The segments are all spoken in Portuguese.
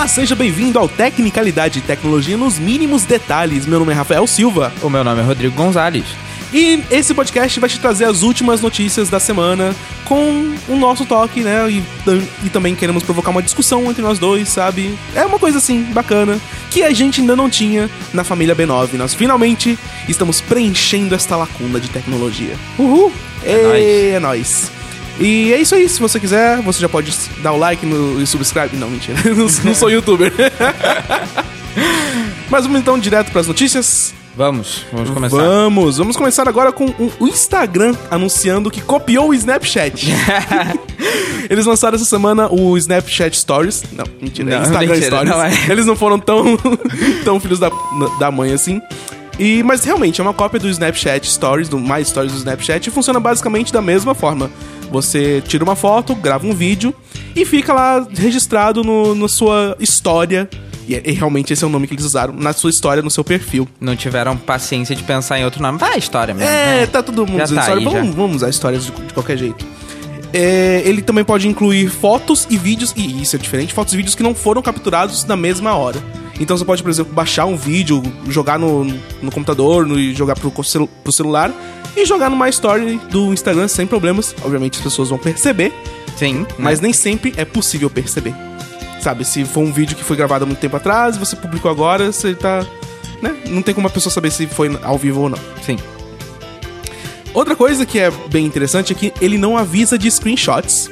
Olá, seja bem-vindo ao Tecnicalidade e Tecnologia nos mínimos detalhes. Meu nome é Rafael Silva. O meu nome é Rodrigo Gonzalez. E esse podcast vai te trazer as últimas notícias da semana com o nosso toque, né? E, e, também queremos provocar uma discussão entre nós dois, sabe? É uma coisa assim, bacana, que a gente ainda não tinha na família B9. Nós finalmente estamos preenchendo esta lacuna de tecnologia. Uhul! É, é nóis. É nóis. E é isso aí. Se você quiser, você já pode dar o like no, e subscribe. Não, mentira. não, não sou youtuber. Mas vamos então direto para as notícias. Vamos, vamos começar. Vamos, vamos começar agora com o Instagram anunciando que copiou o Snapchat. Eles lançaram essa semana o Snapchat Stories. Não, mentira, não, Instagram mentira, Stories. Não é. Eles não foram tão, tão filhos da, da mãe assim. E, mas realmente é uma cópia do Snapchat Stories, do Mais Stories do Snapchat, e funciona basicamente da mesma forma. Você tira uma foto, grava um vídeo e fica lá registrado no, na sua história. E, realmente esse é o nome que eles usaram, na sua história, no seu perfil. Não tiveram paciência de pensar em outro nome. Vai, história mesmo. É, né? tá todo mundo usando tá história. Aí, vamos, vamos, usar histórias de, de qualquer jeito. É, ele também pode incluir fotos e vídeos, e isso é diferente, fotos e vídeos que não foram capturados na mesma hora. Então você pode, por exemplo, baixar um vídeo, jogar no, no computador no, jogar pro, pro celular e jogar no My Story do Instagram sem problemas. Obviamente as pessoas vão perceber. Sim. Mas né? nem sempre é possível perceber. Sabe, se for um vídeo que foi gravado há muito tempo atrás, você publicou agora, você tá. Né? Não tem como a pessoa saber se foi ao vivo ou não. Sim. Outra coisa que é bem interessante é que ele não avisa de screenshots.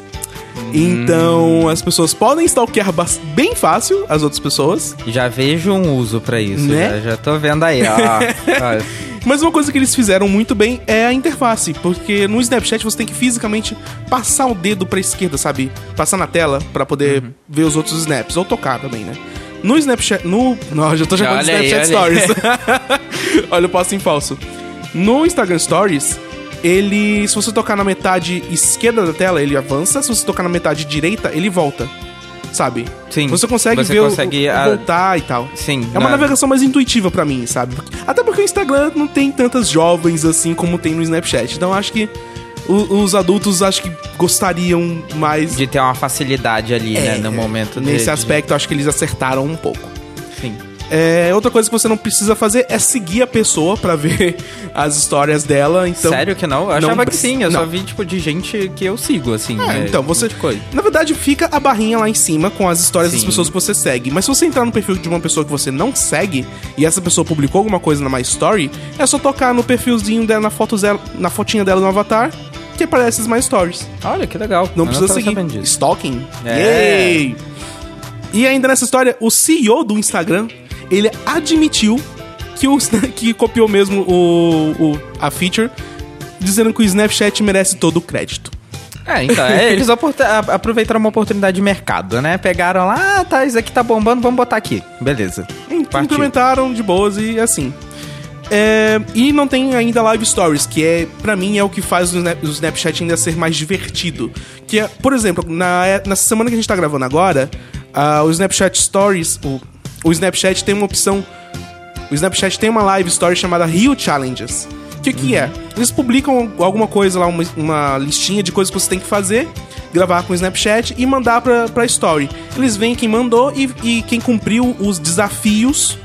Então as pessoas podem stalkear bem fácil as outras pessoas. Já vejo um uso para isso. Né? Já, já tô vendo aí, ó. Mas uma coisa que eles fizeram muito bem é a interface, porque no Snapchat você tem que fisicamente passar o dedo pra esquerda, sabe? Passar na tela para poder uhum. ver os outros snaps, ou tocar também, né? No Snapchat. No. Não, já tô chamando de Snapchat aí, Stories. Olha, olha o passo em falso. No Instagram Stories, ele. Se você tocar na metade esquerda da tela, ele avança. Se você tocar na metade direita, ele volta. Sabe? Sim. Você consegue você ver consegue o, voltar e tal. Sim. É uma na... navegação mais intuitiva para mim, sabe? Até porque o Instagram não tem tantas jovens assim como tem no Snapchat. Então acho que os adultos acho que gostariam mais de ter uma facilidade ali, né, é, né, no momento Nesse de... aspecto, acho que eles acertaram um pouco. É, outra coisa que você não precisa fazer é seguir a pessoa para ver as histórias dela. Então, Sério que não? Eu achava não, que sim. Eu não. só vi, tipo, de gente que eu sigo, assim. É, é então, você. Coisa. Na verdade, fica a barrinha lá em cima com as histórias sim. das pessoas que você segue. Mas se você entrar no perfil de uma pessoa que você não segue e essa pessoa publicou alguma coisa na My Story, é só tocar no perfilzinho dela, na, foto dela, na fotinha dela no avatar que aparece as My Stories. Olha, que legal. Não eu precisa não seguir. Stalking. É. Yay! E ainda nessa história, o CEO do Instagram ele admitiu que, o, que copiou mesmo o, o, a feature, dizendo que o Snapchat merece todo o crédito. É, então, é, eles aproveitaram uma oportunidade de mercado, né? Pegaram lá, ah, tá, isso aqui tá bombando, vamos botar aqui. Beleza. Implementaram de boas e assim. É, e não tem ainda Live Stories, que é, para mim, é o que faz o, Snap, o, Snapchat ainda ser mais divertido. Que é, por exemplo, na, nessa semana que a gente tá gravando agora, uh, o Snapchat Stories, o o Snapchat tem uma opção. O Snapchat tem uma live story chamada Rio Challenges. O que, que é? Eles publicam alguma coisa lá, uma, uma listinha de coisas que você tem que fazer, gravar com o Snapchat e mandar pra, pra story. Eles veem quem mandou e, e quem cumpriu os desafios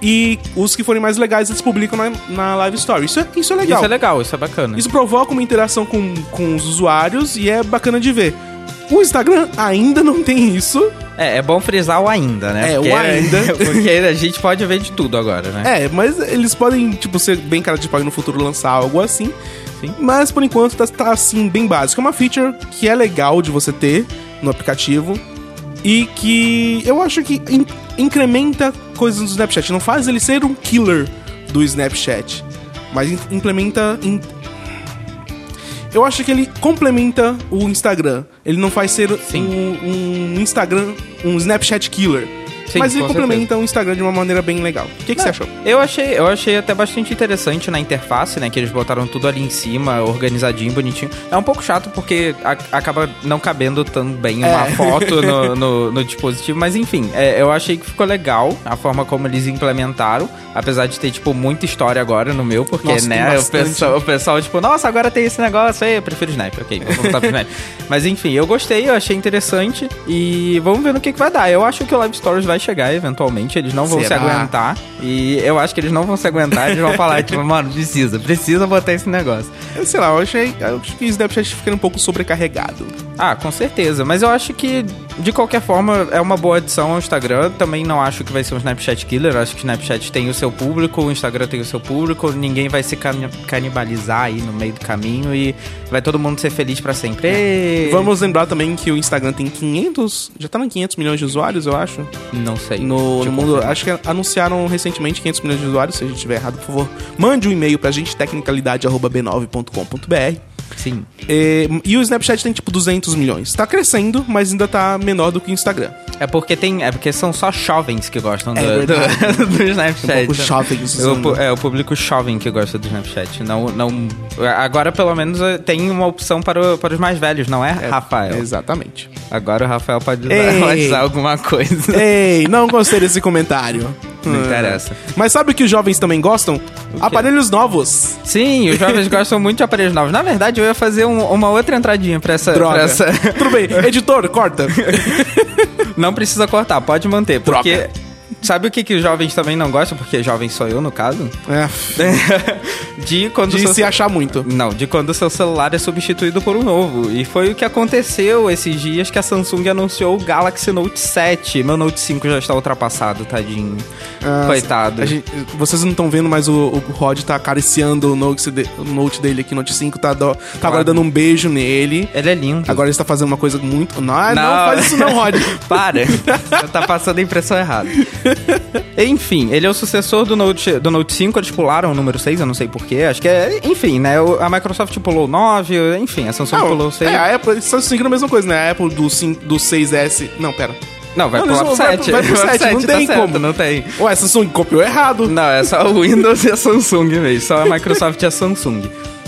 e os que forem mais legais eles publicam na, na Live Story. Isso é, isso é legal. Isso é legal, isso é bacana. Isso provoca uma interação com, com os usuários e é bacana de ver. O Instagram ainda não tem isso. É, é bom frisar o ainda, né? É, porque, o ainda. porque a gente pode ver de tudo agora, né? É, mas eles podem, tipo, ser bem cara de pau no futuro lançar algo assim. Sim. Mas por enquanto tá, tá assim, bem básico. É uma feature que é legal de você ter no aplicativo. E que eu acho que in incrementa coisas no Snapchat. Não faz ele ser um killer do Snapchat. Mas implementa in eu acho que ele complementa o Instagram. Ele não faz ser um, um, Instagram, um Snapchat killer. Sim, Mas ele com complementa o Instagram de uma maneira bem legal. O que, que você achou? Eu achei, eu achei até bastante interessante na interface, né? Que eles botaram tudo ali em cima, organizadinho, bonitinho. É um pouco chato porque a- acaba não cabendo tão bem uma É. foto no, no- no dispositivo, mas enfim, é, eu achei que ficou legal a forma como eles implementaram. Apesar de ter, tipo, muita história agora no meu, porque, Nossa, né, o pessoal, o pessoal, tipo, nossa, agora tem esse negócio aí, eu prefiro Snap, ok, vou voltar pro Snap. Mas enfim, eu gostei, eu achei interessante e vamos ver no que, que vai dar. Eu acho que o Live Stories vai chegar eventualmente, eles não vão Será? se aguentar. E eu acho que eles não vão se aguentar, eles vão falar, tipo, mano, precisa, precisa botar esse negócio. Eu sei lá, eu achei eu acho que o Snapchat fica um pouco sobrecarregado. Ah, com certeza. Mas eu acho que, de qualquer forma, é uma boa adição ao Instagram. Também não acho que vai ser um Snapchat killer. Acho que o Snapchat tem o seu público, o Instagram tem o seu público. Ninguém vai se cani- canibalizar aí no meio do caminho e vai todo mundo ser feliz pra sempre. Ê! Vamos lembrar também que o Instagram tem 500, já tá em 500 milhões de usuários, eu acho. Não sei. No, no mundo, acho que anunciaram recentemente 500 milhões de usuários. Se a gente estiver errado, por favor, mande um e-mail pra gente, tecnicalidade.b9.com.br. Sim. E, e o Snapchat tem tipo 200 milhões. Tá crescendo, mas ainda tá menor do que o Instagram. É porque tem. É porque são só jovens que gostam do, É do, do Snapchat. Um pouco jovens É o, é o público jovem que gosta do Snapchat. Não, não, agora, pelo menos, eh, tem uma opção para, o- para os mais velhos, não é, Rafael? Exatamente. Agora o Rafael pode usar, alguma coisa. Ei, não gostei desse comentário. Não interessa. Mas sabe o que os jovens também gostam? Aparelhos novos. Sim, os jovens gostam muito de aparelhos novos. Na verdade, eu ia fazer um- uma outra entradinha pra essa, Droga. pra essa. Tudo bem. Editor, corta. Não precisa cortar, pode manter. Porque. Droga. Sabe o que, que os jovens também não gostam? Porque jovem sou eu, no caso. É, de quando de seu- se achar muito. Não, de quando o seu celular é substituído por um novo. E foi o que aconteceu esses dias que a Samsung anunciou o Galaxy Note 7. Meu Note 5 já está ultrapassado, tadinho. Ah, Coitado. gente- vocês não estão vendo, mas o, o Rod tá acariciando o Note, de- o Note dele aqui, Note 5, tá, do- tá agora dando um beijo nele. Ele é lindo. Agora ele está fazendo uma coisa muito. Não, não, faz isso não, Rod. Para. Você tá passando a impressão errada. Enfim, ele é o sucessor do Note, do Note 5. Eles pularam o número 6, eu não sei porquê. Acho que é. Enfim, né? A Microsoft pulou o 9, enfim, a Samsung pulou o 6. é, a Apple, eles estão seguindo a mesma coisa, né? A Apple do, 5, do 6S. Não, pera. Não, vai Não, pular pro vão- vai 7. pro- vai pro 7, não tem certo, como. Não tem. Ué, a Samsung copiou errado. Não, é só o Windows e a Samsung mesmo. Só a Microsoft e a Samsung.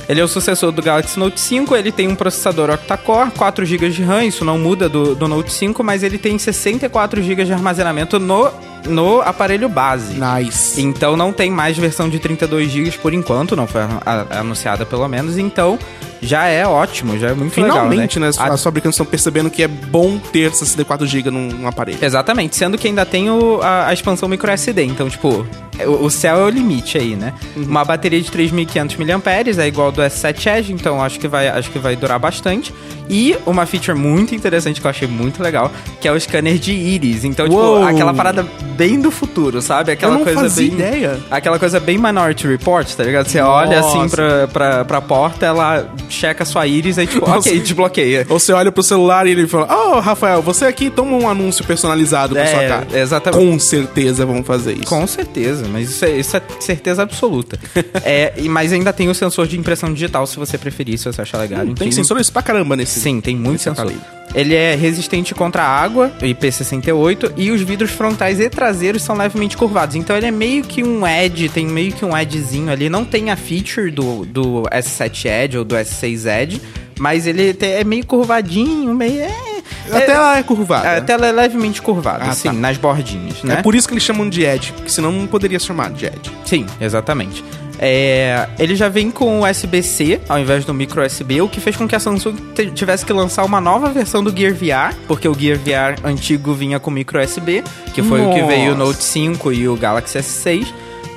Ele é o sucessor do Galaxy Note 5, ele tem um processador octa-core, 4 GB de RAM, isso não muda do, do Note 5, mas ele tem 64 GB de armazenamento no, no aparelho base. Nice. Então não tem mais versão de 32 GB por enquanto, não foi anunciada pelo menos, então já é ótimo, já é muito Finalmente, legal, né? A- As fabricantes estão percebendo que é bom ter 64GB num, num aparelho. Exatamente, sendo que ainda tem o- a, a expansão micro SD, então, tipo, o, céu é o limite aí, né? Uhum. Uma bateria de 3.500 mAh é igual do S7 Edge, então acho que, vai, acho que vai durar bastante. E uma feature muito interessante que eu achei muito legal, que é o scanner de íris. Então, Uou. tipo, aquela parada bem do futuro, sabe? Aquela Eu não coisa fazia bem. ideia. Aquela coisa bem Minority Report, tá ligado? Você olha assim Nossa. pra, pra, pra porta, ela checa sua íris e tipo, Nossa. ok, desbloqueia. Ou você olha pro celular e ele fala: Ô, Rafael, você aqui toma um anúncio personalizado pra É, sua cara. exatamente. Com certeza vão fazer isso. Com certeza, mas isso é, isso é certeza absoluta. é, e- mas ainda tem o sensor de impressão digital, se você preferir, se você achar legal. Tem enfim. sensores pra caramba nesse. Sim, tem muito sensor. aparelho. Ele é resistente contra a água, IP68, e os vidros frontais e traseiros são levemente curvados. Então ele é meio que um Edge, tem meio que um Edgezinho ali. Não tem a feature do, do S7 Edge ou do S6 Edge, mas ele é meio curvadinho, meio... É, A é- tela é curvada. a tela é levemente curvada, Ah, assim, tá. nas bordinhas, né? É por isso que eles chamam de Edge, porque senão não poderia se chamar de Edge. Sim, exatamente. É, ele já vem com USB-C ao invés do micro USB, o que fez com que a Samsung tivesse que lançar uma nova versão do Gear VR, porque o Gear VR antigo vinha com micro USB, que foi o que Nossa. veio o Note 5 e o Galaxy S6.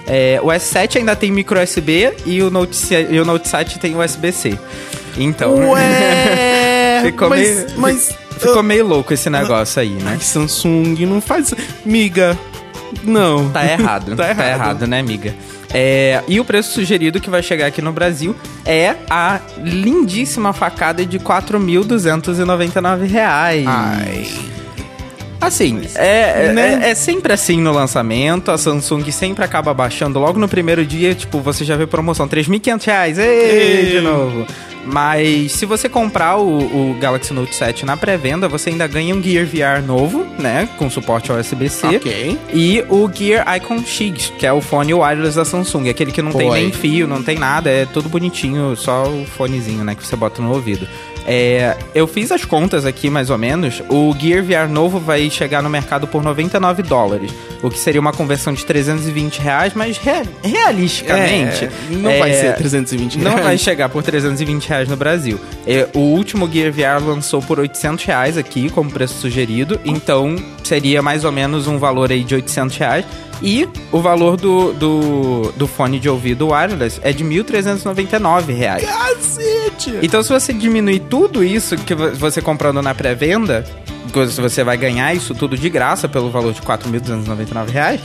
É, o S7 ainda tem micro USB e o Note, e o Note 7 tem USB-C. Então, Ué! ficou, mas, meio, mas. ficou meio louco esse negócio aí, né? Ai, Samsung, não faz. Miga. Não. Tá errado. Tá errado. né, amiga? É, e o preço sugerido que vai chegar aqui no Brasil é a lindíssima facada de 4.299 reais. Ai. Assim, é, é- Né? é, é sempre assim no lançamento. A Samsung sempre acaba baixando logo no primeiro dia. Tipo, você já vê promoção: 3.500 reais. Ei, de novo. Mas se você comprar o, o Galaxy Note 7 na pré-venda, você ainda ganha um Gear VR novo, né? Com suporte ao USB-C. Ok. E o Gear Icon X, que é o fone wireless da Samsung. Aquele que não tem Oi. nem fio, não tem nada. É tudo bonitinho, só o fonezinho, né? Que você bota no ouvido. É, eu fiz as contas aqui, mais ou menos. O Gear VR novo vai chegar no mercado por 99 dólares. O que seria uma conversão de 320 reais, mas rea- realisticamente... É, não é, vai ser 320 Não reais. vai chegar por 320 reais no Brasil. É, o último Gear VR lançou por 800 reais aqui, como preço sugerido. Então, seria mais ou menos um valor aí de 800 reais. E o valor do, do, do fone de ouvido wireless é de 1.399 reais. Cacete! Então, se você diminuir tudo isso que vo- você comprando na pré-venda, você vai ganhar isso tudo de graça pelo valor de 4.299 reais,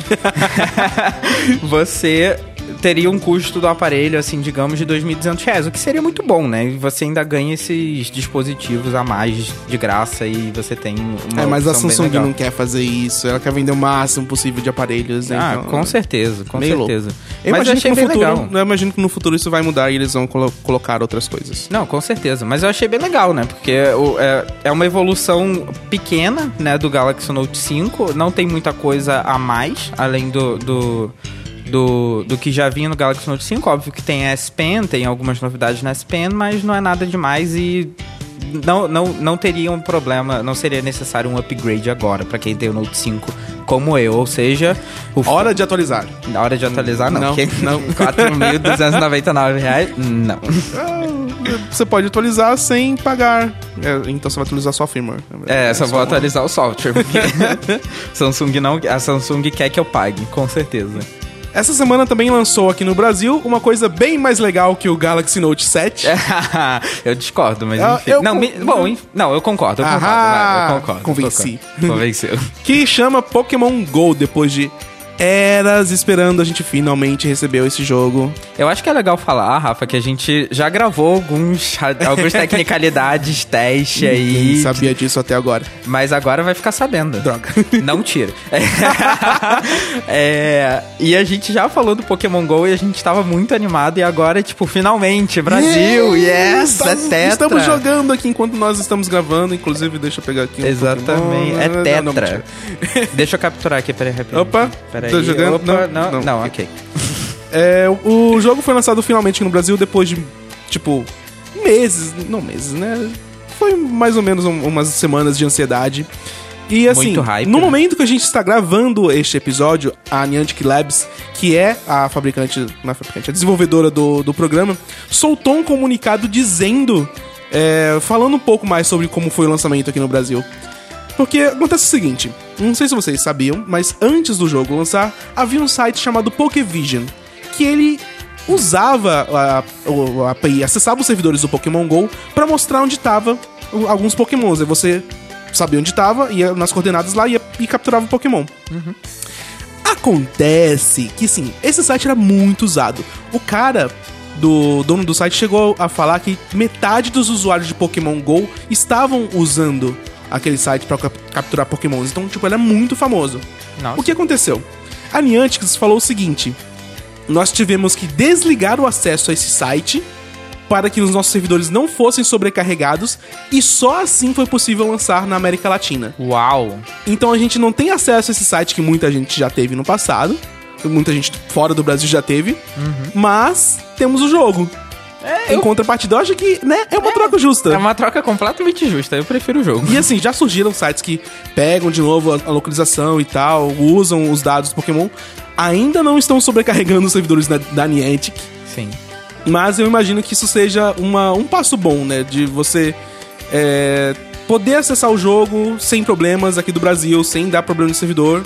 você teria um custo do aparelho, assim, digamos, de 2.200 reais, o que seria muito bom, né? E você ainda ganha esses dispositivos a mais de graça e você tem uma É, mas a Samsung não quer fazer isso. Ela quer vender o máximo possível de aparelhos. Ah, então- com certeza, com certeza. Eu Mas eu imagino, que bem no futuro, legal. eu imagino que no futuro isso vai mudar e eles vão colo- colocar outras coisas. Não, com certeza. Mas eu achei bem legal, né? Porque é, é uma evolução pequena, né, do Galaxy Note 5. Não tem muita coisa a mais, além do, do, do, do que já vinha no Galaxy Note 5. Óbvio que tem a S Pen, tem algumas novidades na S Pen, mas não é nada demais e... Não, não, não teria um problema, não seria necessário um upgrade agora pra quem tem o Note 5 como eu, ou seja, o Hora de atualizar. na hora de atualizar não, Não, porque não. 4.299 reais, não. Ah, Você pode atualizar sem pagar. É, então você vai atualizar só o firmware. É, só vou atualizar o software. Samsung não, a Samsung quer que eu pague, com certeza. Essa semana também lançou aqui no Brasil uma coisa bem mais legal que o Galaxy Note 7. eu discordo, mas Ah, enfim. eu não, me- bom, enf- não, eu concordo, eu concordo, Ahá, vai, eu concordo. convenci. concordo. Convenceu. que chama Pokémon GO, depois de eras esperando, a gente finalmente recebeu esse jogo. Eu acho que é legal falar, Rafa, que a gente já gravou alguns, algumas tecnicalidades, teste aí, sabia disso até agora. mas agora vai ficar sabendo. Droga. Não tira. É, e a gente já falou do Pokémon GO e a gente tava muito animado. E agora, tipo, finalmente, Brasil, yes, Estamos, é tetra. estamos jogando aqui enquanto nós estamos gravando. Inclusive, deixa eu pegar aqui um Exatamente, Pokémon. é Não, não, tetra. mentira. Deixa eu capturar aqui, peraí, rapidinho. Opa, peraí. Tô jogando? Opa, Não, não, não. ok. É, o jogo foi lançado finalmente no Brasil depois de, tipo, meses. Não meses, né? Foi mais ou menos um- umas semanas de ansiedade. E assim, hype, no né? momento que a gente está gravando este episódio, a Niantic Labs, que é a fabricante, não é fabricante, a desenvolvedora do, do programa, soltou um comunicado dizendo, é, falando um pouco mais sobre como foi o lançamento aqui no Brasil. Porque acontece o seguinte, não sei se vocês sabiam, mas antes do jogo lançar, havia um site chamado Pokévision, que ele usava a, a API, acessava os servidores do Pokémon GO pra mostrar onde tava o- alguns Pokémons. Aí você sabia onde tava, ia nas coordenadas lá ia, e capturava o Pokémon. Acontece que sim, esse site era muito usado. O cara do dono do site chegou a falar que metade dos usuários de Pokémon GO estavam usando aquele site pra cap- capturar Pokémons. Então, tipo, ele é muito famoso. Nossa. O que aconteceu? A Niantic falou o seguinte: nós tivemos que desligar o acesso a esse site para que os nossos servidores não fossem sobrecarregados e só assim foi possível lançar na América Latina. Uau. Então a gente não tem acesso a esse site que muita gente já teve no passado, muita gente fora do Brasil já teve, mas temos o jogo. Em contrapartida, eu acho que né, é uma troca justa. É uma troca completamente justa, eu prefiro o jogo. E assim, já surgiram sites que pegam de novo a, a localização e tal, usam os dados do Pokémon. Ainda não estão sobrecarregando os servidores da, da Niantic, Sim. mas eu imagino que isso seja uma, um passo bom, né? De você é, poder acessar o jogo sem problemas aqui do Brasil, sem dar problema no servidor.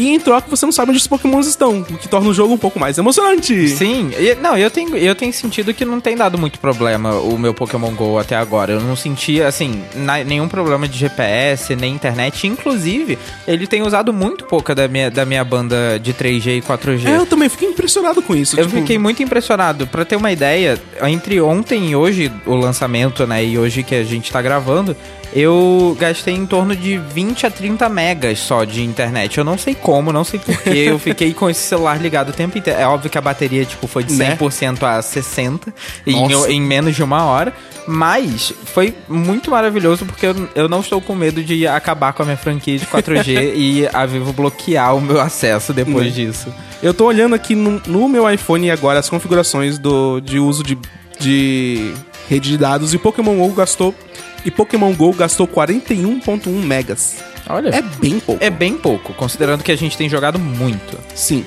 E em troca você não sabe onde os Pokémons estão, o que torna o jogo um pouco mais emocionante. Sim, e- não, eu tenho, eu tenho sentido que não tem dado muito problema o meu Pokémon GO até agora. Eu não senti, assim, na- nenhum problema de GPS, nem internet. Inclusive, ele tem usado muito pouca da minha, da minha banda de 3G e 4G. É, eu também fiquei impressionado com isso. Eu tipo, fiquei muito impressionado. Pra ter uma ideia, entre ontem e hoje, o lançamento, né, e hoje que a gente tá gravando, eu gastei em torno de 20 a 30 megas só de internet. Eu não sei como, não sei porquê. eu fiquei com esse celular ligado o tempo inteiro. É óbvio que a bateria, tipo, foi de Né? 100% a 60% em, em menos de uma hora. Mas foi muito maravilhoso porque eu, eu não estou com medo de acabar com a minha franquia de 4G e a Vivo bloquear o meu acesso depois Né. disso. Eu tô olhando aqui no, no meu iPhone agora as configurações do, de uso de, de rede de dados e Pokémon GO gastou. E Pokémon GO gastou 41.1 megas. Olha. É bem pouco. É bem pouco, considerando que a gente tem jogado muito. Sim.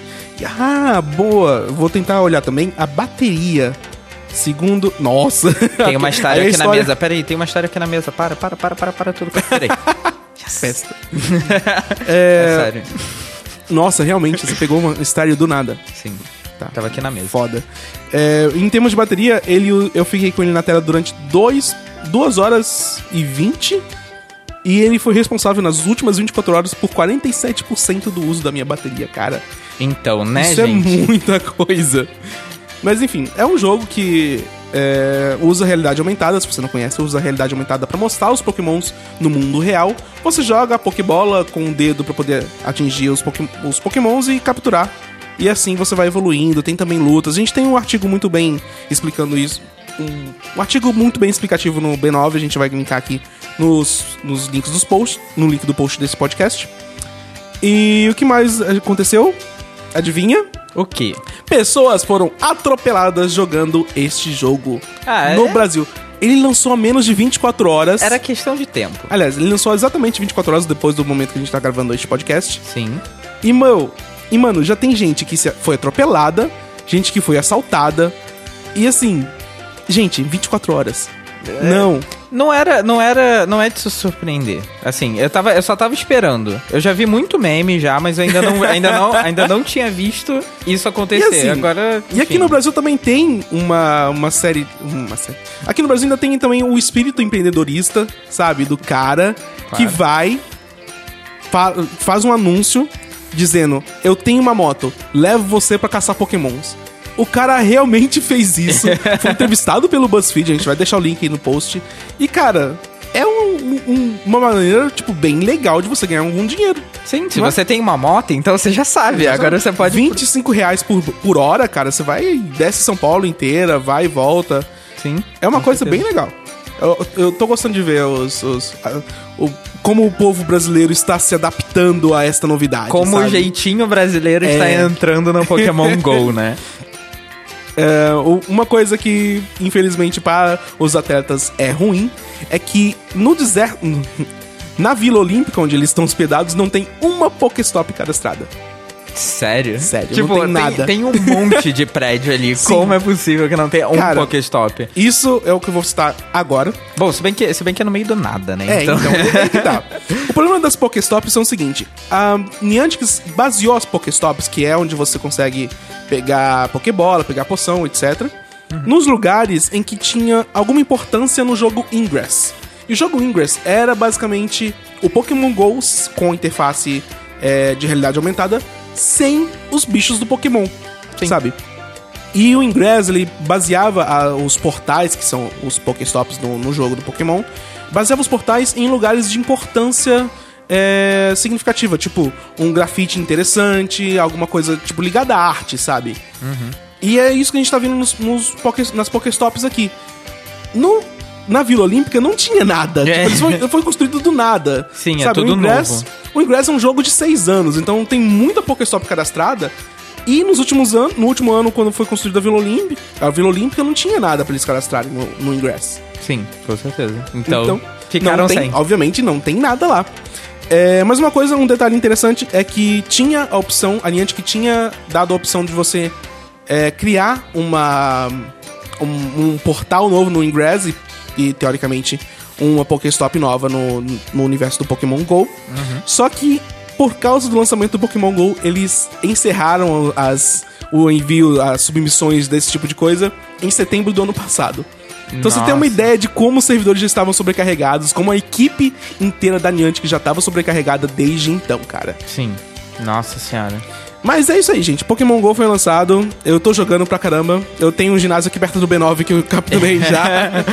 Ah, boa. Vou tentar olhar também a bateria. Segundo. Nossa! Tem uma história Aí aqui na história- mesa. Peraí, tem uma história aqui na mesa. Para, para, para, para, para tudo. Peraí. Festa. É sério. Nossa, realmente, você pegou uma estádio do nada. Sim. Tá. Tava aqui na mesa. Foda. É, em termos de bateria, ele, eu fiquei com ele na tela durante 2 horas e 20. E ele foi responsável nas últimas 24 horas por 47% do uso da minha bateria, cara. Então, né, Isso gente? é muita coisa. Mas enfim, é um jogo que é, usa realidade aumentada. Se você não conhece, usa realidade aumentada pra mostrar os pokémons no mundo real. Você joga a Pokébola com o dedo pra poder atingir os, poké- os pokémons e capturar. E assim você vai evoluindo. Tem também lutas. A gente tem um artigo muito bem explicando isso. Um, um artigo muito bem explicativo no B9. A gente vai linkar aqui nos, nos links dos posts. No link do post desse podcast. E o que mais aconteceu? Adivinha? O quê? Pessoas foram atropeladas jogando este jogo Ah, no é? Brasil. Ele lançou há menos de 24 horas. Era questão de tempo. Aliás, ele lançou exatamente 24 horas depois do momento que a gente tá gravando este podcast. Sim. E, mano, e, mano já tem gente que foi atropelada, gente que foi assaltada. E assim, gente, 24 horas. É. Não. Não era, não era, não é de se surpreender. Assim, eu tava, eu só tava esperando. Eu já vi muito meme já, mas eu ainda não, ainda não, ainda não tinha visto isso acontecer. E assim, Agora, E aqui enfim. no Brasil também tem uma, uma série. Uma série. Aqui no Brasil ainda tem também o espírito empreendedorista, sabe? Do cara que Claro. vai, fa- faz um anúncio dizendo: Eu tenho uma moto, levo você pra caçar pokémons. O cara realmente fez isso. Foi entrevistado pelo BuzzFeed, a gente vai deixar o link aí no post. E, cara, é um- um- uma maneira, tipo, bem legal de você ganhar algum dinheiro. Sim, se é? você tem uma moto, então você já sabe. Agora você pode 25 reais por, por hora, cara. Você vai, desce São Paulo inteira, vai e volta. Sim. É uma coisa certeza. bem legal. Eu, eu tô gostando de ver os, os- a- o, como o povo brasileiro está se adaptando a esta novidade. Como o sabe? jeitinho brasileiro está É. entrando no Pokémon GO, né? É, uma coisa que, infelizmente, para os atletas é ruim é que no deserto. Na Vila Olímpica, onde eles estão hospedados, não tem uma Pokéstop cadastrada. Sério? Sério, tipo, não tem nada. Tem um monte de prédio ali. Como é possível que não tenha um Cara, Pokéstop? Isso é o que eu vou citar agora. Bom, se bem, que, se bem que é no meio do nada, né? É, então, é que tá. O problema das Pokéstops são o seguinte: a Niantic baseou as Pokéstops, que é onde você consegue pegar Pokébola, pegar poção, etc., nos lugares em que tinha alguma importância no jogo Ingress. E o jogo Ingress era basicamente o Pokémon GO com interface é, de realidade aumentada sem os bichos do Pokémon, Sim. sabe? E o Ingress, ele baseava ah, os portais, que são os Pokéstops no, no jogo do Pokémon, baseava os portais em lugares de importância é, significativa, tipo um grafite interessante, alguma coisa tipo ligada à arte, sabe? E é isso que a gente tá vendo nos, nos Poké- nas Pokéstops aqui. No, na Vila Olímpica não tinha nada. É. Tipo, foi, foi construído do nada. Sim, é sabe? tudo o Ingress, novo. O Ingress é um jogo de seis anos, então tem muita Pokéstop cadastrada. E nos últimos anos, no último ano, quando foi construída a Vila Olímpica, a Vila Olímpica não tinha nada pra eles cadastrarem no, no Ingress. Sim, com certeza. Então, Então, ficaram tem, sem. Obviamente não tem nada lá. É, mas uma coisa, um detalhe interessante é que tinha a opção, a Niantic tinha dado a opção de você é, criar uma um, um portal novo no Ingress e, e, teoricamente uma Pokéstop nova no, no universo do Pokémon GO. Só que por causa do lançamento do Pokémon GO, eles encerraram as o envio, as submissões desse tipo de coisa em setembro do ano passado. Então você tem uma Nossa. ideia de como os servidores já estavam sobrecarregados, como a equipe inteira da Niantic já estava sobrecarregada desde então, cara. Sim. Nossa senhora. Mas é isso aí, gente. Pokémon GO foi lançado. Eu tô jogando pra caramba. Eu tenho um ginásio aqui perto do B9 que eu capturei já.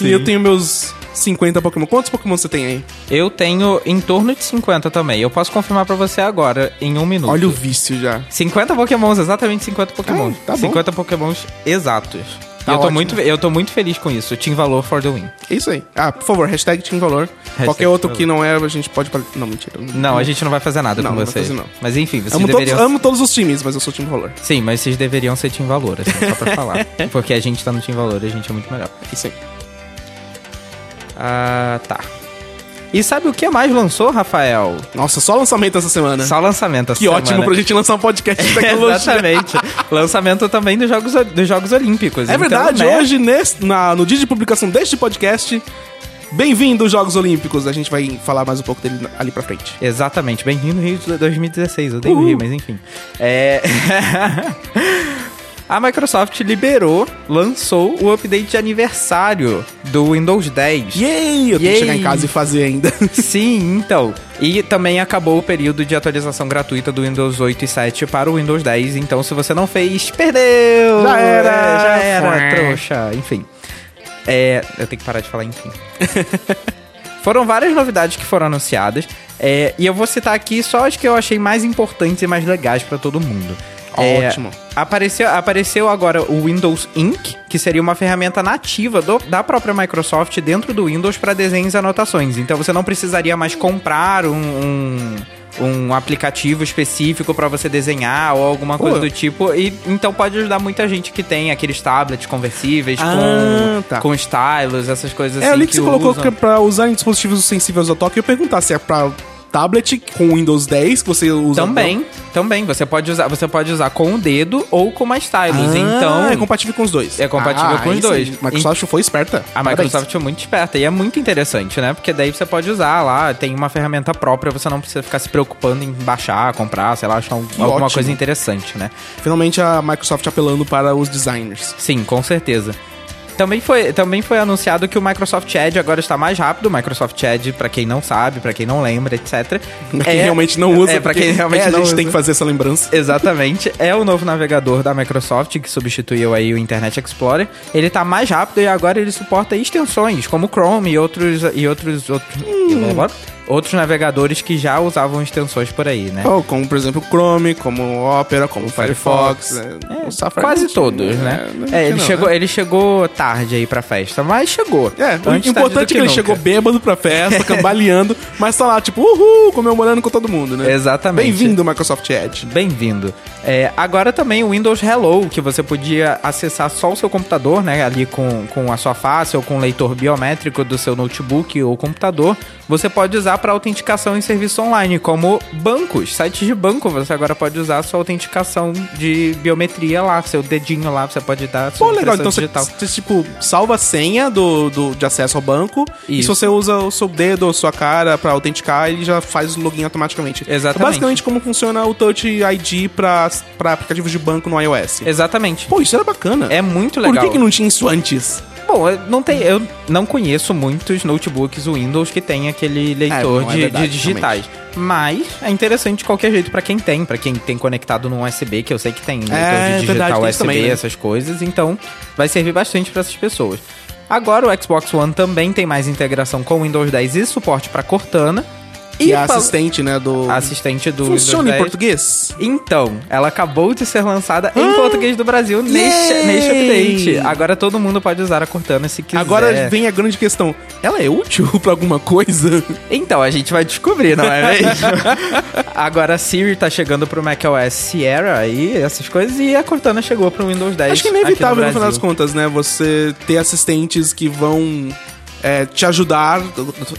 e eu tenho meus 50 Pokémon. Quantos Pokémon você tem aí? Eu tenho em torno de 50 também. Eu posso confirmar pra você agora, em um minuto. Olha o vício já. 50 pokémons, exatamente 50 pokémons. Ah, tá bom. 50 pokémons exatos. Tá eu, tô ótimo. muito, eu tô muito feliz com isso. Team Valor for the win. É isso aí. Ah, por favor, hashtag Team Valor. Qualquer outro que não é, a gente pode... Não, mentira. Não, a gente não vai fazer nada Não, com não vocês. fazer, não. Mas enfim, vocês Amo todos, deveriam... amo todos os times, mas eu sou Team Valor. Sim, mas vocês deveriam ser Team Valor, assim, só pra falar. Porque a gente tá no Team Valor e a gente é muito melhor. É isso aí. Ah, tá. E sabe o que mais lançou, Rafael? Nossa, só lançamento essa semana. Só lançamento essa que ótimo semana. pra gente lançar um podcast de tecnologia. Exatamente. lançamento também dos Jogos, dos jogos Olímpicos. É Então, verdade, né? hoje, nesse- na- no dia de publicação deste podcast, bem-vindo aos Jogos Olímpicos. A gente vai falar mais um pouco dele ali pra frente. Exatamente. Bem-vindo Rio de 2016. Eu odeio. Rio, mas enfim. É... A Microsoft liberou, lançou o update de aniversário do Windows 10. Yay! Eu tenho que Yay! chegar em casa e fazer ainda. Sim, então. E também acabou o período de atualização gratuita do Windows 8 e 7 para o Windows 10. Então, se você não fez, perdeu! Já era! É, já era, trouxa. Enfim. É, eu tenho que parar de falar enfim. foram várias novidades que foram anunciadas. é, e eu vou citar aqui só as que eu achei mais importantes e mais legais para todo mundo. É, Ótimo. Apareceu, apareceu agora o Windows Ink, que seria uma ferramenta nativa do- da própria Microsoft dentro do Windows para desenhos e anotações. Então você não precisaria mais comprar um, um, um aplicativo específico para você desenhar ou alguma coisa Pô. do tipo. E então pode ajudar muita gente que tem aqueles tablets conversíveis Ah, com, tá. com stylus, essas coisas É assim. ali que, você colocou usam. que é pra usar em dispositivos sensíveis ao toque. Eu ia perguntar se é pra tablet com Windows 10 que você usa. Também, também. Você pode usar, você pode usar com o dedo ou com uma stylus. Ah, então é compatível com os dois. É compatível com os dois. sim. Microsoft foi esperta. A. Microsoft é muito esperta e é muito interessante, né? Porque daí você pode usar lá, tem uma ferramenta própria, você não precisa ficar se preocupando em baixar, comprar, sei lá, achar um- alguma ótimo. coisa interessante, né? Finalmente a Microsoft apelando para os designers. Sim, com certeza. Também foi, também foi anunciado que o Microsoft Edge agora está mais rápido. O Microsoft Edge, pra quem não sabe, pra quem não lembra, etc. Pra quem é- realmente não usa. É, pra quem realmente é, não A gente usa. tem que fazer essa lembrança. Exatamente. É o novo navegador da Microsoft que substituiu aí o Internet Explorer. Ele tá mais rápido e agora ele suporta extensões como o Chrome e outros e outros outros, outros navegadores que já usavam extensões por aí, né? Oh, como, por exemplo, Chrome, como Opera, como o Firefox. Firefox. né? O Safari Quase todos, né? É, tinha ele, não, chegou, né? ele chegou tarde aí pra festa, mas chegou. É, o importante é que ele nunca. chegou bêbado pra festa, cambaleando, mas tá lá, tipo, uhul, comemorando com todo mundo, né? Exatamente. Bem-vindo, Microsoft Edge. Bem-vindo. É, agora também o Windows Hello, que você podia acessar só o seu computador, né? Ali com, com a sua face ou com o leitor biométrico do seu notebook ou computador. Você pode usar para autenticação em serviço online, como bancos, sites de banco. Você agora pode usar a sua autenticação de biometria lá, seu dedinho lá, você pode dar Pô, legal. Então você, você, tipo, salva a senha do, do, de acesso ao banco. E se Isso. você usa o seu dedo ou sua cara pra autenticar, ele já faz o login automaticamente. Exatamente. É basicamente como funciona o Touch ID pra, pra aplicativos de banco no iOS. Exatamente. Pô, isso era bacana. É muito Por legal. que, que não tinha isso antes? Bom, eu não, tem, eu não conheço muitos notebooks Windows que tem aquele leitor não, é de, verdade, de digitais. Mas é interessante de qualquer jeito pra quem tem, pra quem tem conectado no USB, que eu sei que tem leitor É, de digital verdade, USB, também, né? essas coisas. Então, vai servir bastante pra essas pessoas. Agora o Xbox One também tem mais integração com o Windows 10 e suporte pra Cortana. E a fal- assistente, né, do... assistente do Funciona em 10. português? Então, ela acabou de ser lançada em português do Brasil neste, neste update. Agora todo mundo pode usar a Cortana se quiser. Agora vem a grande questão. Ela é útil pra alguma coisa? Então, a gente vai descobrir, não é mesmo? Agora a Siri tá chegando pro macOS Sierra e essas coisas, e a Cortana chegou pro Windows 10. Acho que é inevitável no, final Brasil. das contas, né? Você ter assistentes que vão é, te ajudar.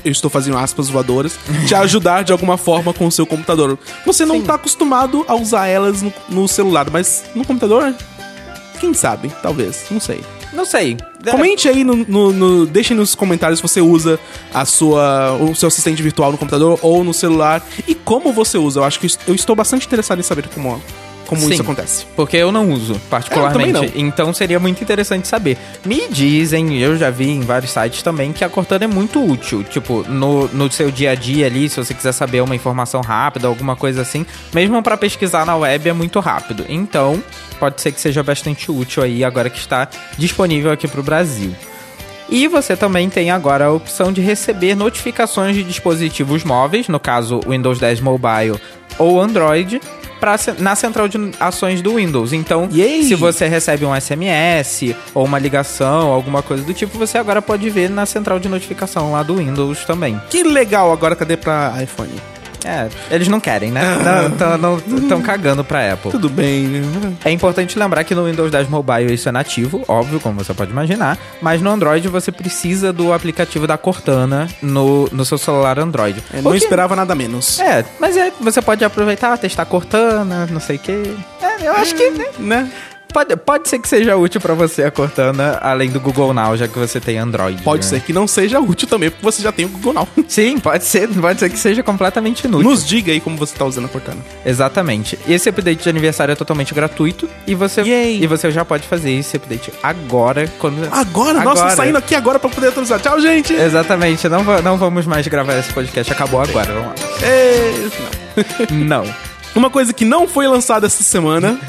Eu estou fazendo aspas voadoras. te ajudar de alguma forma com o seu computador. Você não Sim. tá acostumado a usar elas no, no celular, mas no computador. Quem sabe? Talvez. Não sei. Não sei. Comente aí no, no, no- Deixe nos comentários se você usa a sua, o seu assistente virtual no computador ou no celular. E como você usa. Eu acho que eu estou bastante interessado em saber como, como Sim. isso acontece. Porque eu não uso, particularmente. É, eu também Então seria muito interessante saber. Me dizem, eu já vi em vários sites também, que a Cortana é muito útil. Tipo, no, no seu dia a dia ali, se você quiser saber uma informação rápida, alguma coisa assim, mesmo pra pesquisar na web é muito rápido. Então, pode ser que seja bastante útil aí agora que está disponível aqui pro Brasil. E você também tem agora a opção de receber notificações de dispositivos móveis, no caso Windows 10 Mobile ou Android, pra, na central de ações do Windows. Então, Yay! se você recebe um SMS ou uma ligação, alguma coisa do tipo, você agora pode ver na central de notificação lá do Windows também. Que legal, agora cadê pra iPhone? É, eles não querem, né? Estão cagando pra Apple. Tudo bem, né? É importante lembrar que no Windows 10 Mobile isso é nativo, óbvio, como você pode imaginar, mas no Android você precisa do aplicativo da Cortana no, no seu celular Android. Eu não O que- esperava nada menos. É, mas é, você pode aproveitar, testar Cortana, não sei o quê. É, eu acho que né, Né? Pode, pode ser que seja útil pra você a Cortana, além do Google Now, já que você tem Android. Pode né? ser que não seja útil também, porque você já tem o Google Now. Sim, pode ser, pode ser que seja completamente inútil. Nos diga aí como você tá usando a Cortana. Exatamente. Esse update de aniversário é totalmente gratuito e você Yay. e você já pode fazer esse update agora quando Agora, nossa, tô saindo aqui agora pra poder atualizar. Tchau, gente! Exatamente, não, não vamos mais gravar esse podcast, acabou agora, vamos lá. É, Não. Uma coisa que não foi lançada essa semana,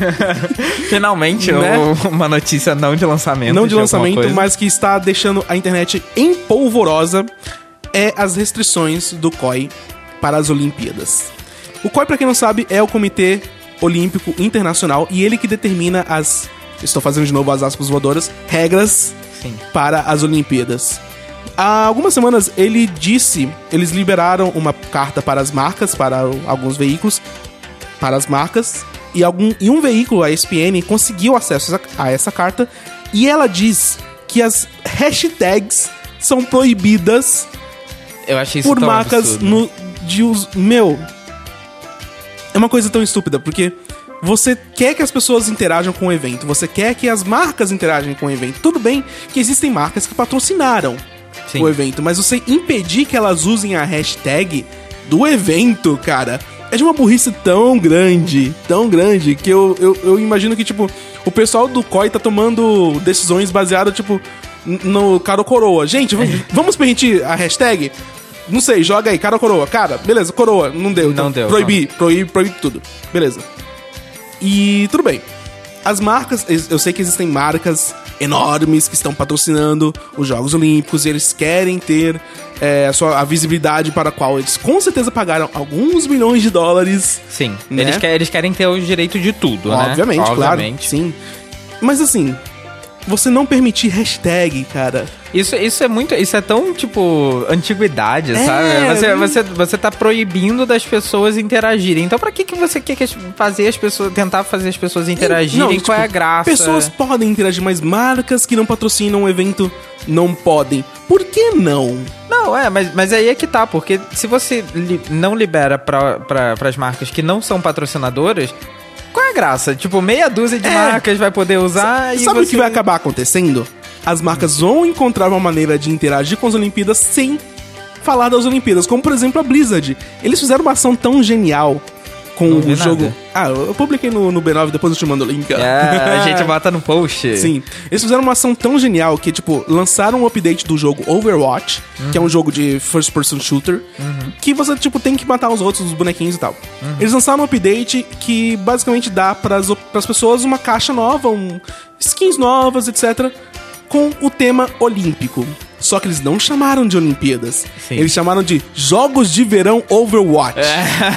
Finalmente, Né? uma notícia não de lançamento. não de alguma lançamento, mas que está deixando a internet empolvorosa, é as restrições do COI para as Olimpíadas. O COI, pra quem não sabe, é o Comitê Olímpico Internacional e ele que determina as. Estou fazendo de novo as aspas voadoras, regras Sim. para as Olimpíadas. Há algumas semanas ele disse, eles liberaram uma carta para as marcas, para alguns veículos, para as marcas, e, algum, e um veículo, a ESPN, conseguiu acesso a, a essa carta, e ela diz que as hashtags são proibidas Eu achei isso por marcas absurdo. no, de uso. Meu. É uma coisa tão estúpida, porque você quer que as pessoas interajam com o evento, você quer que as marcas interajam com o evento. Tudo bem que existem marcas que patrocinaram Sim. o evento, mas você impedir que elas usem a hashtag do evento, cara, é de uma burrice tão grande, tão grande, que eu, eu, eu imagino que, tipo, o pessoal do COI tá tomando decisões baseadas, tipo, no cara ou coroa. Gente, v- vamos permitir a hashtag? Não sei, joga aí, cara ou coroa. Cara, beleza, coroa, não deu. Então Não deu, Proibir, proibir, proibir tudo. Beleza. E tudo bem. As marcas, eu sei que existem marcas enormes que estão patrocinando os Jogos Olímpicos e eles querem ter é, a, sua, a visibilidade para a qual eles com certeza pagaram alguns milhões de dólares. Sim, Né? eles, querem, eles querem ter o direito de tudo, né? Obviamente, claro. Obviamente. Sim. Mas assim, você não permitir hashtag, cara. Isso, isso é muito. Isso é tão, tipo, antiguidade, É, sabe? Você, você, você tá proibindo das pessoas interagirem. Então, pra que, que você quer que as- fazer as pessoas. tentar fazer as pessoas interagirem? Não, Qual tipo, é a graça? Pessoas podem interagir, mas marcas que não patrocinam o evento não podem. Por que não? Não, é, mas, mas aí é que tá, porque se você li- não libera pra, pras marcas que não são patrocinadoras, graça? Tipo, meia dúzia de É. marcas vai poder usar e Sabe o você... que vai acabar acontecendo? As marcas vão encontrar uma maneira de interagir com as Olimpíadas sem falar das Olimpíadas, como por exemplo a Blizzard. Eles fizeram uma ação tão genial com o jogo. nada. Ah, eu publiquei no, no B9, depois eu te mando o link. É, a gente bota no post. Sim. Eles fizeram uma ação tão genial que, tipo, lançaram um update do jogo Overwatch, que é um jogo de first person shooter, que você, tipo, tem que matar os outros, os bonequinhos e tal. Eles lançaram um update que basicamente dá pras, pras pessoas uma caixa nova, um, skins novas, etc., com o tema olímpico. Só que eles não chamaram de Olimpíadas. Sim. Eles chamaram de Jogos de Verão Overwatch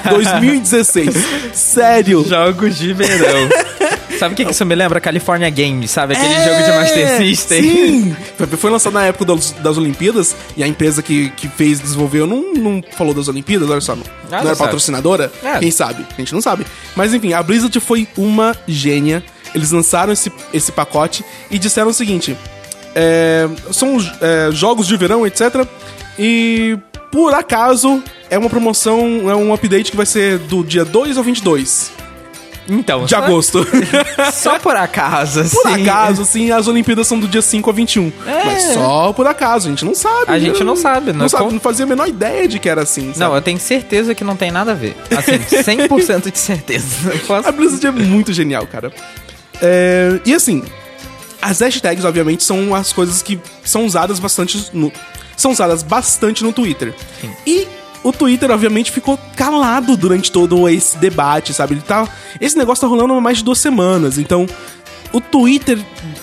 2016. Sério. Jogos de verão. sabe o que, que isso me lembra? California Games, sabe? Aquele É, jogo de Master System. Sim! Foi- lançado na época dos- das Olimpíadas e a empresa que, que fez, desenvolveu, não, não falou das Olimpíadas, olha só. Não, não era sabe. patrocinadora? É. Quem sabe? A gente não sabe. Mas enfim, a Blizzard foi uma gênia. Eles lançaram esse, esse pacote e disseram o seguinte: é, são é, jogos de verão, etc. E por acaso é uma promoção, é um update que vai ser do dia 2 ao 22 Então, de só- agosto. Só por acaso, assim. Por acaso, sim, as Olimpíadas são do dia 5 a 21. É. Mas só por acaso, a gente não sabe. A gente não sabe, não, não sabe, com- não fazia a menor ideia de que era assim. Não, sabe? eu tenho certeza que não tem nada a ver. Assim, 100% de certeza. Posso- A Blizzard é muito genial, cara. É, e assim, as hashtags, obviamente, são as coisas que são usadas bastante no. São usadas bastante no Twitter. E o Twitter, obviamente, ficou calado durante todo esse debate, sabe? Ele tá. Esse negócio tá rolando há mais de duas semanas. Então, o Twitter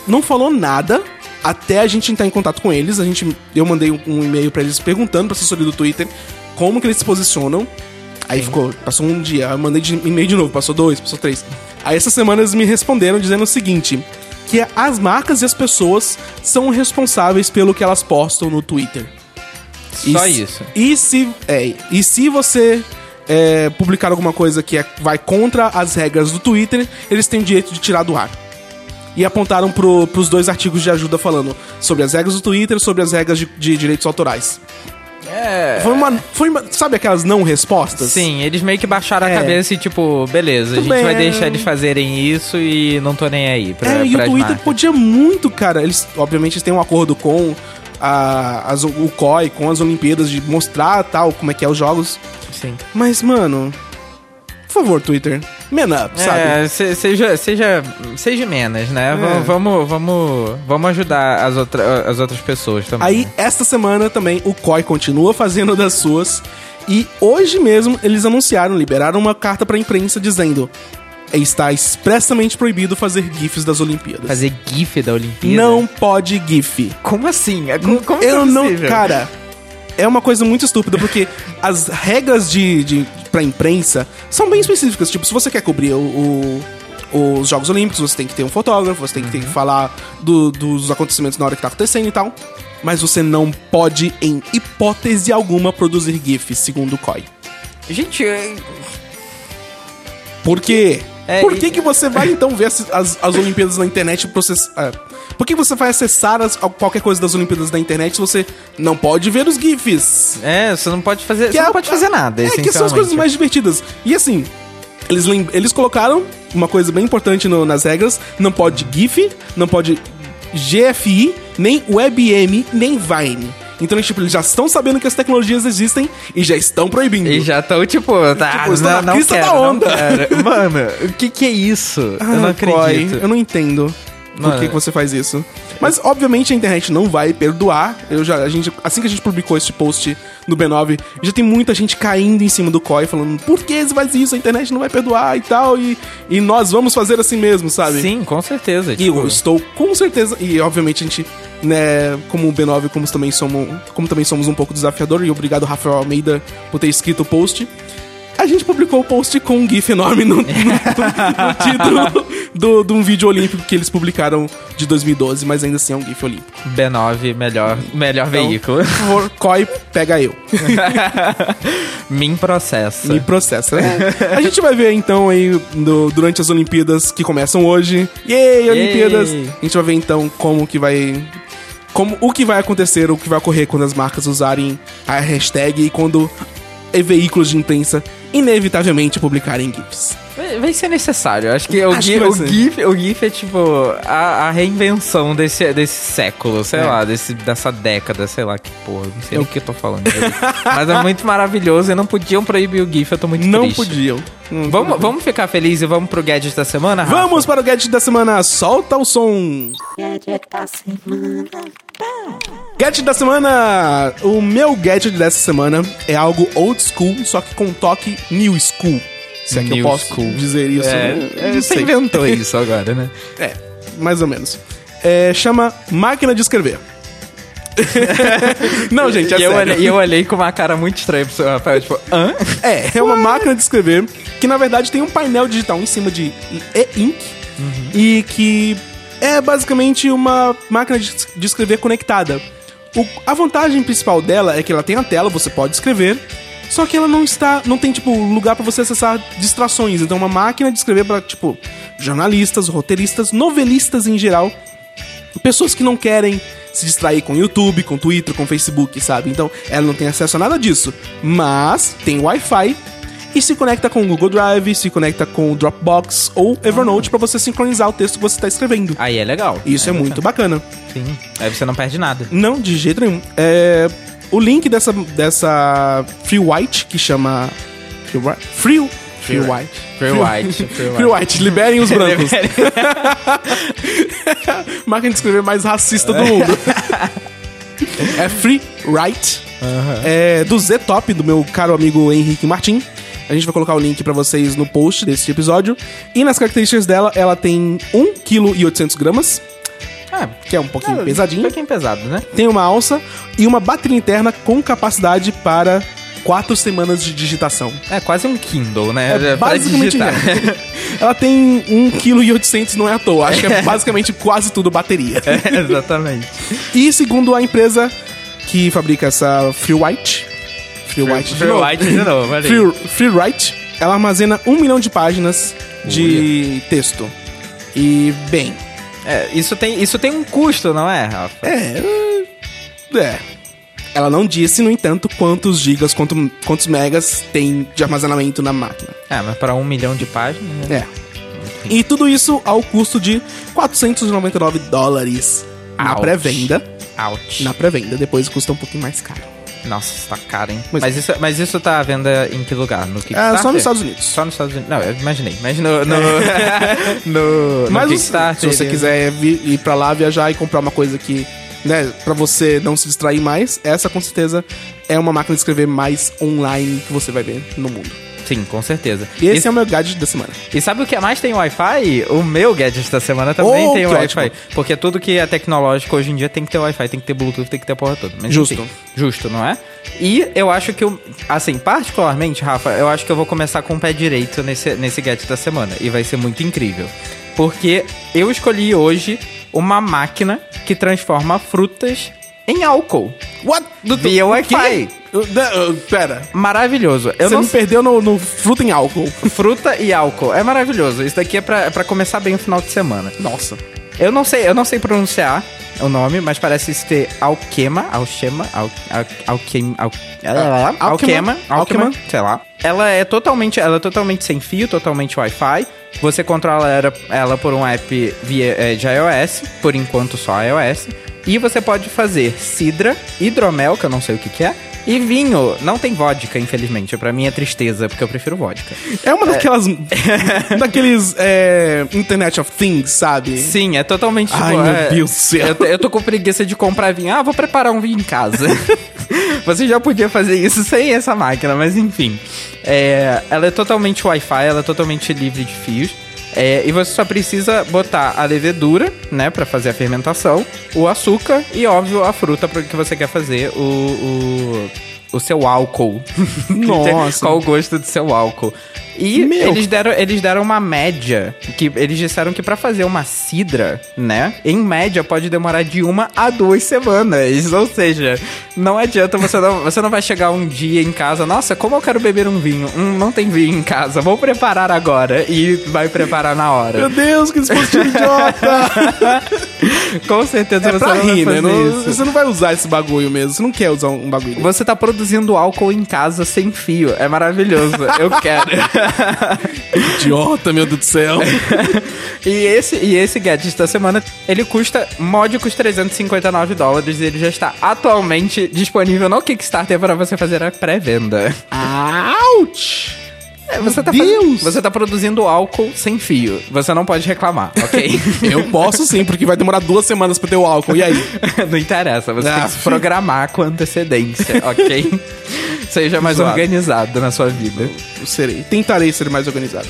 não falou nada até a gente entrar em contato com eles. A gente, eu mandei um, um e-mail pra eles perguntando pra assessoria do Twitter como que eles se posicionam. Aí ficou, passou um dia, eu mandei de e-mail de novo, passou dois, passou três. Aí essa semana eles me responderam dizendo o seguinte: que as marcas e as pessoas são responsáveis pelo que elas postam no Twitter. Só E isso. E se, é, e se você é, publicar alguma coisa que é- vai contra as regras do Twitter, eles têm o direito de tirar do ar. E apontaram pro, pros dois artigos de ajuda falando sobre as regras do Twitter, sobre as regras de, de direitos autorais. É. Foi uma, foi uma- Sabe aquelas não respostas? Sim, eles meio que baixaram É. a cabeça e tipo, beleza, a gente bem, vai deixar eles fazerem isso e não tô nem aí pra, É, e o Twitter marcas. podia muito, cara. Eles, obviamente, eles têm um acordo com a, as- o COI, com as Olimpíadas, de mostrar tal, como é que é os jogos. Sim. Mas, mano, por favor, Twitter, man up, sabe? É, se- seja, seja, seja menos, né? É. Vamos, vamos, vamos, ajudar as, outra, as outras pessoas também. Aí, esta semana também, o COI continua fazendo das suas. E hoje mesmo, eles anunciaram, liberaram uma carta pra imprensa dizendo está expressamente proibido fazer GIFs das Olimpíadas. Fazer GIF da Olimpíada? Não pode GIF. Como assim? É, Como, como eu é não. Cara, é uma coisa muito estúpida, porque as regras de, de pra imprensa são bem específicas. Tipo, se você quer cobrir o. o- os Jogos Olímpicos, você tem que ter um fotógrafo, você tem que, ter que falar do- dos acontecimentos na hora que tá acontecendo e tal. Mas você não pode, em hipótese alguma, produzir GIFs, segundo o COI. Gente, é- Por quê? É, Por e- que, que você vai então ver as, as, as Olimpíadas na internet e processar. Por que você vai acessar as- qualquer coisa das Olimpíadas na internet se você não pode ver os GIFs? é, você não pode fazer, você é não pode fazer nada, É, que são as coisas mais divertidas. E assim, eles, eles colocaram uma coisa bem importante no- nas regras: não pode GIF, não pode GFI, nem WebM, nem Vine. Então, tipo, eles já estão sabendo que as tecnologias existem e já estão proibindo. E já estão, tipo, tá, Tipo, estão não, na não quero, da não onda. quero. Mano, o que que é isso? eu não Ah, acredito. Coy, eu não entendo por que, que você faz isso. Mas, obviamente, a internet não vai perdoar. Eu já, a gente, assim que a gente publicou este post no B9, já tem muita gente caindo em cima do COI, falando por que você faz isso? A internet não vai perdoar e tal. E, e nós vamos fazer assim mesmo, sabe? Sim, com certeza. E tipo, eu estou com certeza. E obviamente a gente, né, como o B9, como também somos, como também somos um pouco desafiador, e obrigado, Rafael Almeida, por ter escrito o post. A gente publicou o post com um GIF enorme no, no- no título do- de um vídeo olímpico que eles publicaram de 2012, mas ainda assim é um GIF olímpico. B9, melhor, melhor Então, veículo. Por favor, COI, pega eu. Mim processa. Me processa. né? A gente vai ver então aí no- durante as Olimpíadas que começam hoje. Yay, Olimpíadas! A gente vai ver então como que vai. Como, o que vai acontecer, o que vai ocorrer quando as marcas usarem a hashtag e quando e veículos de imprensa inevitavelmente publicarem GIFs. Vai ser necessário. Acho que o, Acho GIF, que o. GIF, o GIF é tipo a, a reinvenção desse, desse século, sei É. lá, desse, dessa década, sei lá que porra. Não sei nem o que eu tô falando. Mas é muito maravilhoso e não podiam proibir o GIF, eu tô muito Não triste. podiam. Não Vamos, vamos ficar felizes e vamos pro gadget da semana, Rafa? Vamos para o gadget da semana. Solta o som. Gadget da semana. Gadget da semana! O meu gadget dessa semana é algo old school, só que com toque new school. Se é que New eu posso school. dizer isso. É, Não você sei. inventou isso agora, né? É, mais ou menos. É, chama máquina de escrever. Não, gente, é e, eu sério. olhei, e eu olhei com uma cara muito estranha pro seu Rafael, tipo, hã? É, é uma máquina de escrever que na verdade tem um painel digital em cima de e-ink e que é basicamente uma máquina de escrever conectada. O- a vantagem principal dela é que ela tem a tela, você pode escrever, só que ela não está, não tem tipo lugar pra você acessar distrações. Então, uma máquina de escrever para tipo jornalistas, roteiristas, novelistas em geral, pessoas que não querem se distrair com YouTube, com Twitter, com Facebook, sabe? Então, ela não tem acesso a nada disso, mas tem Wi-Fi e se conecta com o Google Drive, se conecta com o Dropbox ou Evernote pra você sincronizar o texto que você está escrevendo. Aí é legal. Isso é, muito bacana. Sim. Aí você não perde nada. Não, de jeito nenhum. É, o link dessa, dessa Free White, que chama. Free White? Free, Free White. Free White. Free Free White, liberem os brancos. Máquina de escrever mais racista do mundo. é Free Write. É do Z-Top, do meu caro amigo Henrique Martin. A gente vai colocar o link pra vocês no post desse episódio. E nas características dela, ela tem 1,8 kg. Ah, que é um pouquinho Um pesadinho. pouquinho pesado, né? Tem uma alça e uma bateria interna com capacidade para quatro semanas de digitação. É quase um Kindle, né? É Pra basicamente digitar. Ela tem 1,8 kg, não é à toa. Acho que é basicamente quase tudo bateria. É, exatamente. E segundo a empresa que fabrica essa FreeWrite, FreeWrite de Free novo. White de novo, olha aí. Free, FreeWrite, ela armazena um milhão de páginas de texto. E, bem, É, isso, tem, isso tem um custo, não é, Rafa? é... É... Ela não disse, no entanto, quantos gigas, quanto, quantos megas tem de armazenamento na máquina. É, mas para um milhão de páginas... né? É. E tudo isso ao custo de 499 dólares na Ouch. pré-venda. Ouch. Na pré-venda, depois custa um pouquinho mais caro. Nossa, isso tá caro, hein? Mas- Mas, isso, mas isso tá à venda em que lugar? No É, Kickstarter? só nos Estados Unidos. Só nos Estados Unidos. Não, eu imaginei. Mas no... No, no, no Mas se Kickstarter... você ele- quiser vir, ir pra lá, viajar e comprar uma coisa que, né, pra você não se distrair mais, essa com certeza é uma máquina de escrever mais online que você vai ver no mundo. Sim, com certeza. E esse é o meu gadget da semana. E sabe o que mais tem Wi-Fi? O meu gadget da semana também Oh, tem Wi-Fi. Porque tudo que é tecnológico hoje em dia tem que ter Wi-Fi, tem que ter Bluetooth, tem que ter a porra toda. Mas, Justo. enfim, justo, não é? E eu acho que, eu, assim, particularmente, Rafa, eu acho que eu vou começar com o pé direito nesse, nesse gadget da semana. E vai ser muito incrível. Porque eu escolhi hoje uma máquina que transforma frutas em álcool. What? Do, Via Wi-Fi. Eu- Pera. Maravilhoso. Eu você não me perdeu no, no fruta em álcool. Fruta e álcool. É maravilhoso. Isso daqui é pra, é pra começar bem o final de semana. Nossa. Eu não sei, eu não sei pronunciar o nome, mas parece ser Alquema, Alchema, Al, al, Alquem, al, Alquema, Alquema, Alquema, Alquema. sei lá. Ela é totalmente, ela é totalmente sem fio, totalmente Wi-Fi. Você controla ela, por um app via é, de iOS, por enquanto só iOS. E você pode fazer cidra, hidromel, que eu não sei o que, que é, e vinho. Não tem vodka, infelizmente. Pra mim é tristeza, porque eu prefiro vodka. É uma daquelas. daqueles. é, Internet of Things, sabe? Sim, é totalmente tipo, Ai, meu é, Deus do céu. Eu, tô- eu tô com preguiça de comprar vinho. Ah, vou preparar um vinho em casa. Você já podia fazer isso sem essa máquina, mas enfim. É, ela é totalmente Wi-Fi, ela é totalmente livre de fios. É, e você só precisa botar a levedura, né, pra fazer a fermentação, o açúcar e, óbvio, a fruta para que você quer fazer o, o, o seu álcool. Nossa. Qual o gosto do seu álcool. E Meu. eles deram, eles deram uma média, que eles disseram que pra fazer uma cidra, né, em média pode demorar de uma a duas semanas. Ou seja, não adianta, você não, você não vai chegar um dia em casa, nossa, como eu quero beber um vinho? Hum, não tem vinho em casa, vou preparar agora. E vai preparar na Meu hora. Deus, que dispositivo idiota! Com certeza É você pra não vai rir, né? Não- isso. você não vai usar esse bagulho mesmo. Você não quer usar um bagulho. Você tá produzindo álcool em casa sem fio. É maravilhoso. Eu quero. Idiota, meu Deus do céu. e, esse, e esse gadget da semana, ele custa módicos 359 dólares e ele já está atualmente disponível no Kickstarter para você fazer a pré-venda. Ouch! É, Você tá, Deus! fazendo- você tá produzindo álcool sem fio. Você não pode reclamar, ok? Eu posso sim, porque vai demorar duas semanas pra ter o álcool. E aí? não interessa, você tem Ah, que se programar com antecedência, ok? Seja mais Zoado. organizado na sua vida. Eu serei. Tentarei ser mais organizado.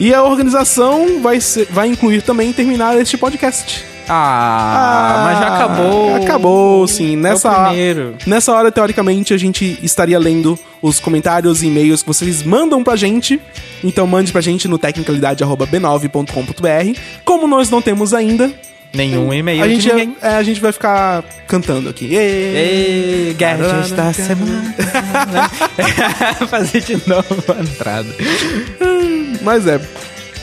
E a organização vai, ser, vai incluir também terminar este podcast. Ah, mas já acabou. Acabou, sim. Nessa, É primeiro. nessa hora, teoricamente, a gente estaria lendo os comentários e e-mails que vocês mandam pra gente. Então mande pra gente no tecnicalidade.b9.com.br. Como nós não temos ainda, Nenhum e-mail a de gente, ninguém. é, a gente vai ficar cantando aqui. Ei, gadgets da semana. Fazer de novo a entrada. Mas é.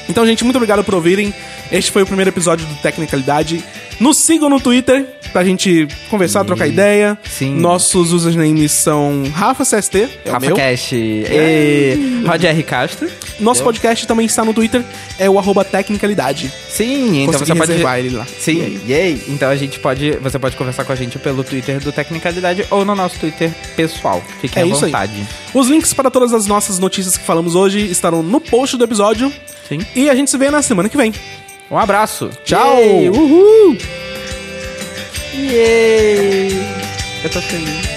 Então, gente, muito obrigado por ouvirem. Este foi o primeiro episódio do Tecnicalidade. Nos sigam no Twitter pra gente conversar, trocar ideia. Sim. Nossos usernames são RafaCST, é Rafa. Cash e Roger R. Castro. Nosso podcast também está no Twitter, é o arroba Tecnicalidade. Sim, então Consegui você pode ele lá. Sim, yay. Então a gente pode, você pode conversar com a gente pelo Twitter do Tecnicalidade ou no nosso Twitter pessoal. Fiquem É à isso aí. vontade. Os links para todas as nossas notícias que falamos hoje estarão no post do episódio. Sim. E a gente se vê na semana que vem. Um abraço. Tchau! Yay, Uhul! Yay! Eu tô feliz.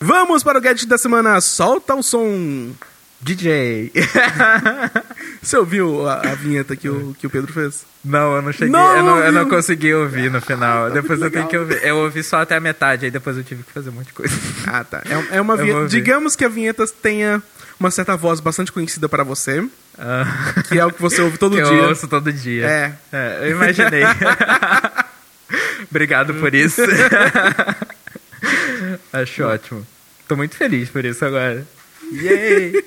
Vamos para o gadget da semana. Solta o som. DJ. Você ouviu a, a vinheta que o, que o Pedro fez? Não, eu não cheguei. Não, eu, não, eu não consegui ouvir no final. depois eu tenho legal. que ouvir. Eu ouvi só até a metade, aí depois eu tive que fazer um monte de coisa. Ah, tá. É, é uma vinheta. Digamos que a vinheta tenha uma certa voz bastante conhecida para você, Ah, que é o que você ouve todo que dia. eu ouço todo dia. É. É, eu imaginei. Obrigado por isso. Acho ótimo. Tô muito feliz por isso agora. Yay!